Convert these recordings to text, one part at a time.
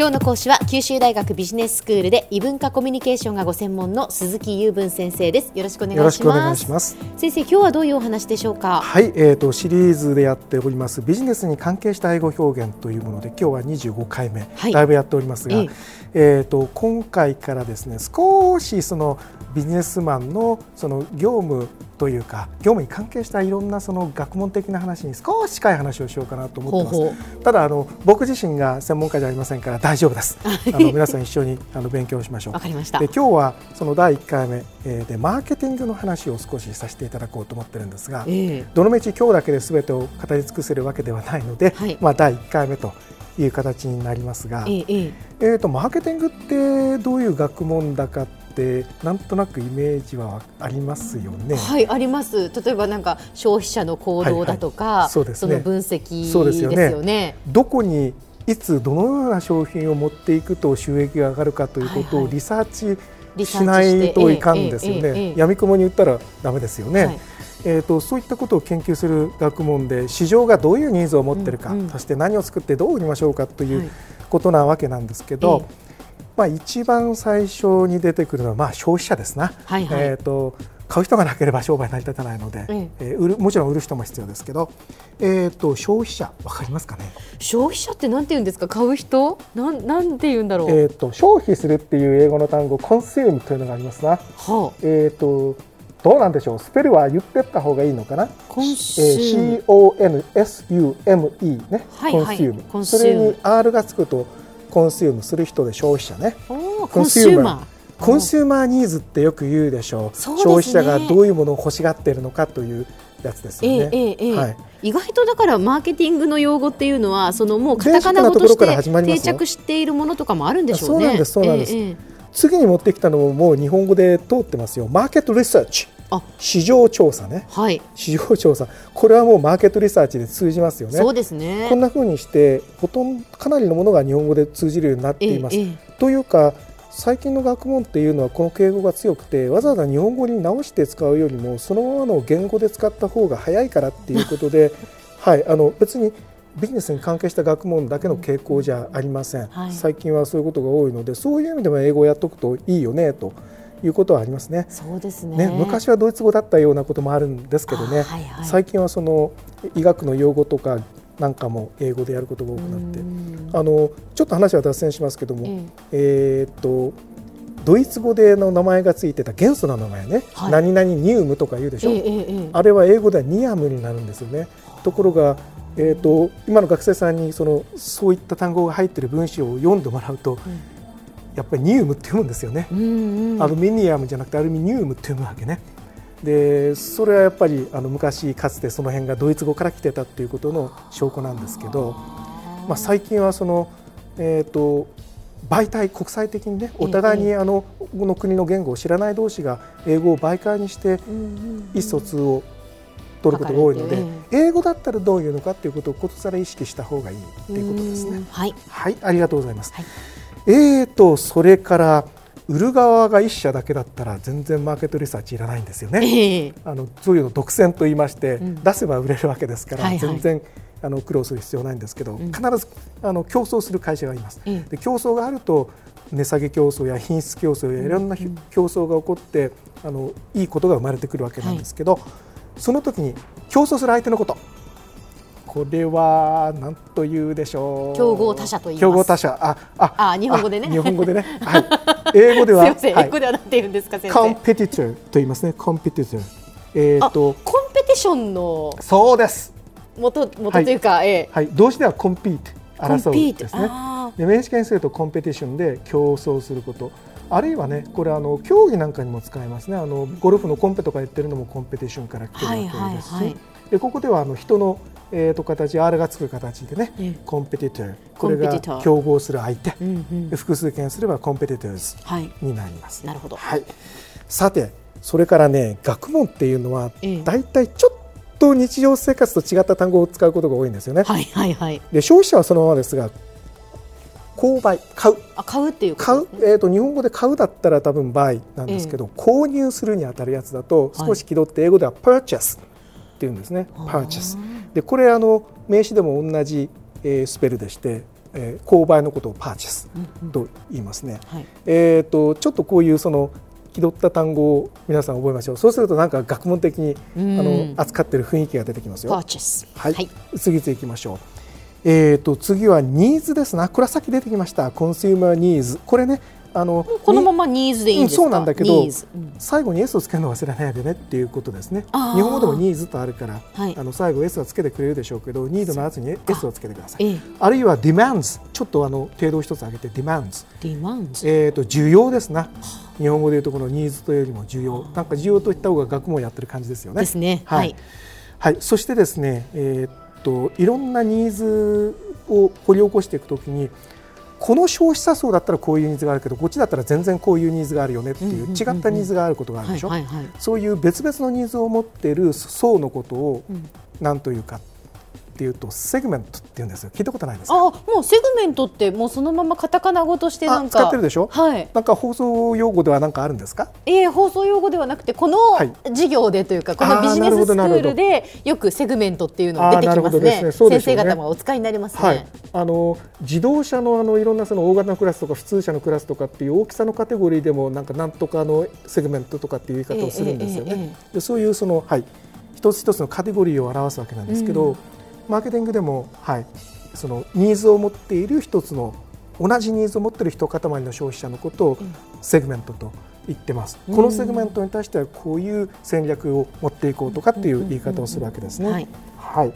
今日の講師は九州大学ビジネススクールで異文化コミュニケーションがご専門の鈴木雄文先生です。よろしくお願いします。先生今日はどういうお話でしょうか？はい、えーと、シリーズでやっておりますビジネスに関係した英語表現というもので今日は25回目、はい、だいぶやっておりますが、えー、えーと今回からですね少しそのビジネスマンのその業務というか業務に関係したいろんなその学問的な話に少し近い話をしようかなと思ってます。ただあの僕自身が専門家じゃありませんから大丈夫です。あの皆さん一緒にあの勉強しましょう。わかりました。で今日はその第1回目でマーケティングの話を少しさせていただこうと思ってるんですが、えー、どのみち今日だけで全てを語り尽くせるわけではないので、はい、まあ第1回目という形になりますが、えー、えーとマーケティングってどういう学問だかってなんとなくイメージはありますよね。はいあります。例えばなんか消費者の行動だとか、はいはい、そうですね、その分析ですよね。どこにいつどのような商品を持っていくと収益が上がるかということをリサーチしないといかんですよね。やみくもに言ったらダメですよね。はいえーと、そういったことを研究する学問で市場がどういうニーズを持っているか、うんうん、そして何を作ってどう売りましょうかということなわけなんですけど、はいまあ、一番最初に出てくるのはまあ消費者ですな、はいはい、えーと、買う人がなければ商売成り立たないので、うん、えー、売るもちろん売る人も必要ですけど、えーと、消費者わかりますかね？消費者ってなんて言うんですか？買う人？なんなんて言うんだろう、えーと、消費するっていう英語の単語コンシュームというのがありますな、はあ、えー、とどうなんでしょう？スペルは言ってった方がいいのかな？ consume、えー、CONSUME ね、はいはい、 consume。それに R がつくと consume する人で消費者ね。コンシューマー。コンシューマー。ニーズってよく言うでしょう、ね、消費者がどういうものを欲しがっているのかというやつですよね、えーえーはい、意外とだからマーケティングの用語っていうのはそのもうカタカナ語として定着しているものとかもあるんでしょうね。そうなんですそうなんです、えー、次に持ってきたのももう日本語で通ってますよ。マーケットリサーチ市場調査ね、はい、市場調査。これはもうマーケットリサーチで通じますよね。そうですね。こんなふうにしてほとんどかなりのものが日本語で通じるようになっています。ええ、というか最近の学問っていうのはこの敬語が強くてわざわざ日本語に直して使うよりもそのままの言語で使った方が早いからっていうことで、はい、あの別にビジネスに関係した学問だけの傾向じゃありません、はい、最近はそういうことが多いのでそういう意味でも英語をやっておくといいよねということはありますね。そうですね、ね、昔はドイツ語だったようなこともあるんですけどね、はいはい、最近はその医学の用語とかなんかも英語でやることが多くなって。あのちょっと話は脱線しますけども、ええ。ー、っとドイツ語での名前がついてた元素の名前ね、はい、何々ニウムとか言うでしょ、えー、あれは英語ではニアムになるんですよね。ところがえーと、今の学生さんにそのそういった単語が入っている文章を読んでもらうと、うんやっぱりニウムって読むんですよね、うんうん、アルミニアムじゃなくてアルミニウムって読むわけね。でそれはやっぱりあの昔かつてその辺がドイツ語から来てたっていうことの証拠なんですけど、まあ、最近はその、えーと、媒体国際的にねお互いにあのこの国の言語を知らない同士が英語を媒介にして意思疎通を取ることが多いので、英語だったらどういうのかっていうことをことさら意識した方がいいっていうことですね。はい、はい、ありがとうございます。はいえーとそれから売る側が一社だけだったら全然マーケットリサーチいらないんですよね。えー、あのそういうの独占と言いまして、うん、出せば売れるわけですから、はいはい、全然あの苦労する必要ないんですけど、うん、必ずあの競争する会社がいます。で競争があると値下げ競争や品質競争やいろんな競争が起こって、あのいいことが生まれてくるわけなんですけど、はい、その時に競争する相手のことこれは何というでしょう？競合他社と言い競合他社。あ、あ、あ日本語でね。日本語でね。はい。英語では。すみません。英語では何て言うんですか、先生。コンペティターと言いますね。コンペティター。えっ、と。コンペティションの。そうです。元、元というか、はい、えはい。動詞ではコンピート。争うですね。で名詞形にするとコンペティションで競争すること。あるいはね、これあの競技なんかにも使えますね。あのゴルフのコンペとか言ってるのもコンペティションから来てるわけですし、でここではあの人のえー、と形 R がつく形でね、コンペティターこれが競合する相手、うんうん、複数件すればコンペティターズになります。なるほど、はい、さてそれからね学問っていうのは大体ちょっと日常生活と違った単語を使うことが多いんですよね。はいはいはい、で消費者はそのままですが購買買う。あ買うっていう、ね、買う、えーと、日本語で買うだったら多分 buy なんですけど、え購入するにあたるやつだと少し気取って英語では purchase っていうんですね、purchase でこれあの名詞でも同じ、えー、スペルでしてえー、購買のことをパーチェスと言いますね。うんうんはい、えっ、ー、とちょっとこういうその気取った単語を皆さん覚えましょう。そうするとなんか学問的にあの扱っている雰囲気が出てきますよ。はい。はい、次々いきましょう。えーと、次はニーズですな、これはさっき出てきました、コンシューマーニーズ、これね、あのこのままニーズでいいんですか、うん、そうなんだけど、うん、最後に S をつけるの忘れないでねっていうことですね。日本語でもニーズとあるから、はい、あの最後 S はつけてくれるでしょうけど、ニードの後に S をつけてください。あええ、あるいは demands、ちょっとあの程度を一つ上げて demands。demands えっ、と需要ですな。日本語でいうとこのニーズというよりも需要、なんか需要といった方が学問やってる感じですよね。ですね。はい。はい、そしてですね、えっ、といろんなニーズを掘り起こしていくときに。この消費者層だったらこういうニーズがあるけどこっちだったら全然こういうニーズがあるよねっていう違ったニーズがあることがあるでしょ。そういう別々のニーズを持っている層のことを何というかっていうとセグメントっていうんですよ。聞いたことないですか？あもうセグメントってもうそのままカタカナ語としてなんか使ってるでしょ？はい。なんか放送用語では何かあるんですか？ええー、放送用語ではなくてこの授業でというか、このビジネススクールでよくセグメントっていうのが出てきますね、ね、先生方もお使いになりますね、はい、あの自動車のあのいろんなその大型のクラスとか普通車のクラスとかっていう大きさのカテゴリーでもなんかなんとかのセグメントとかっていう言い方をするんですよね、えーえーえー、でそういうそのはい。一つ一つのカテゴリーを表すわけなんですけど、うんマーケティングでも、はい、そのニーズを持っている一つの同じニーズを持っている一塊の消費者のことをセグメントと言ってます、うん、このセグメントに対してはこういう戦略を持っていこうとかっていう言い方をするわけですね。はい、はい、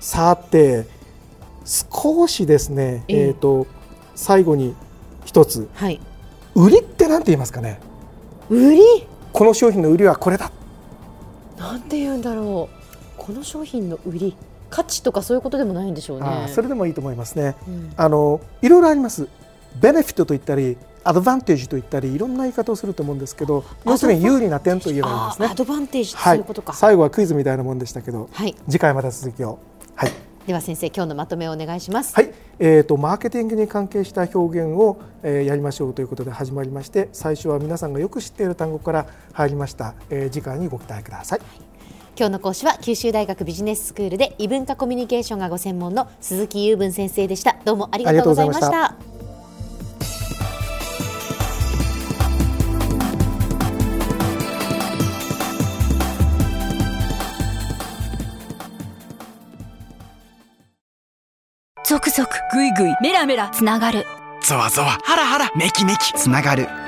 さて少しですね、えー、えーと最後に一つ、はい、売りってなんて言いますかね。売り？この商品の売りはこれだ。なんて言うんだろう。この商品の売り価値とかそういうことでもないんでしょうね。それでもいいと思いますね。うん、あのいろいろあります。ベネフィットと言ったり、アドバンテージと言ったり、いろんな言い方をすると思うんですけど、要するに有利な点と言えばいいんですね。アドバンテージそういうことか、はい、最後はクイズみたいなもんでしたけど、はい、次回また続きを。はい。では先生今日のまとめをお願いします。はい。えっ、ー、とマーケティングに関係した表現を、えー、やりましょうということで始まりまして、最初は皆さんがよく知っている単語から入りました。えー、次回にご期待ください。はい今日の講師は九州大学ビジネススクールで異文化コミュニケーションがご専門の鈴木雄文先生でした。どうもありがとうございました。ゾクゾクぐいぐいメラメラつながる。ゾワゾワハラハラメキメキ。つながる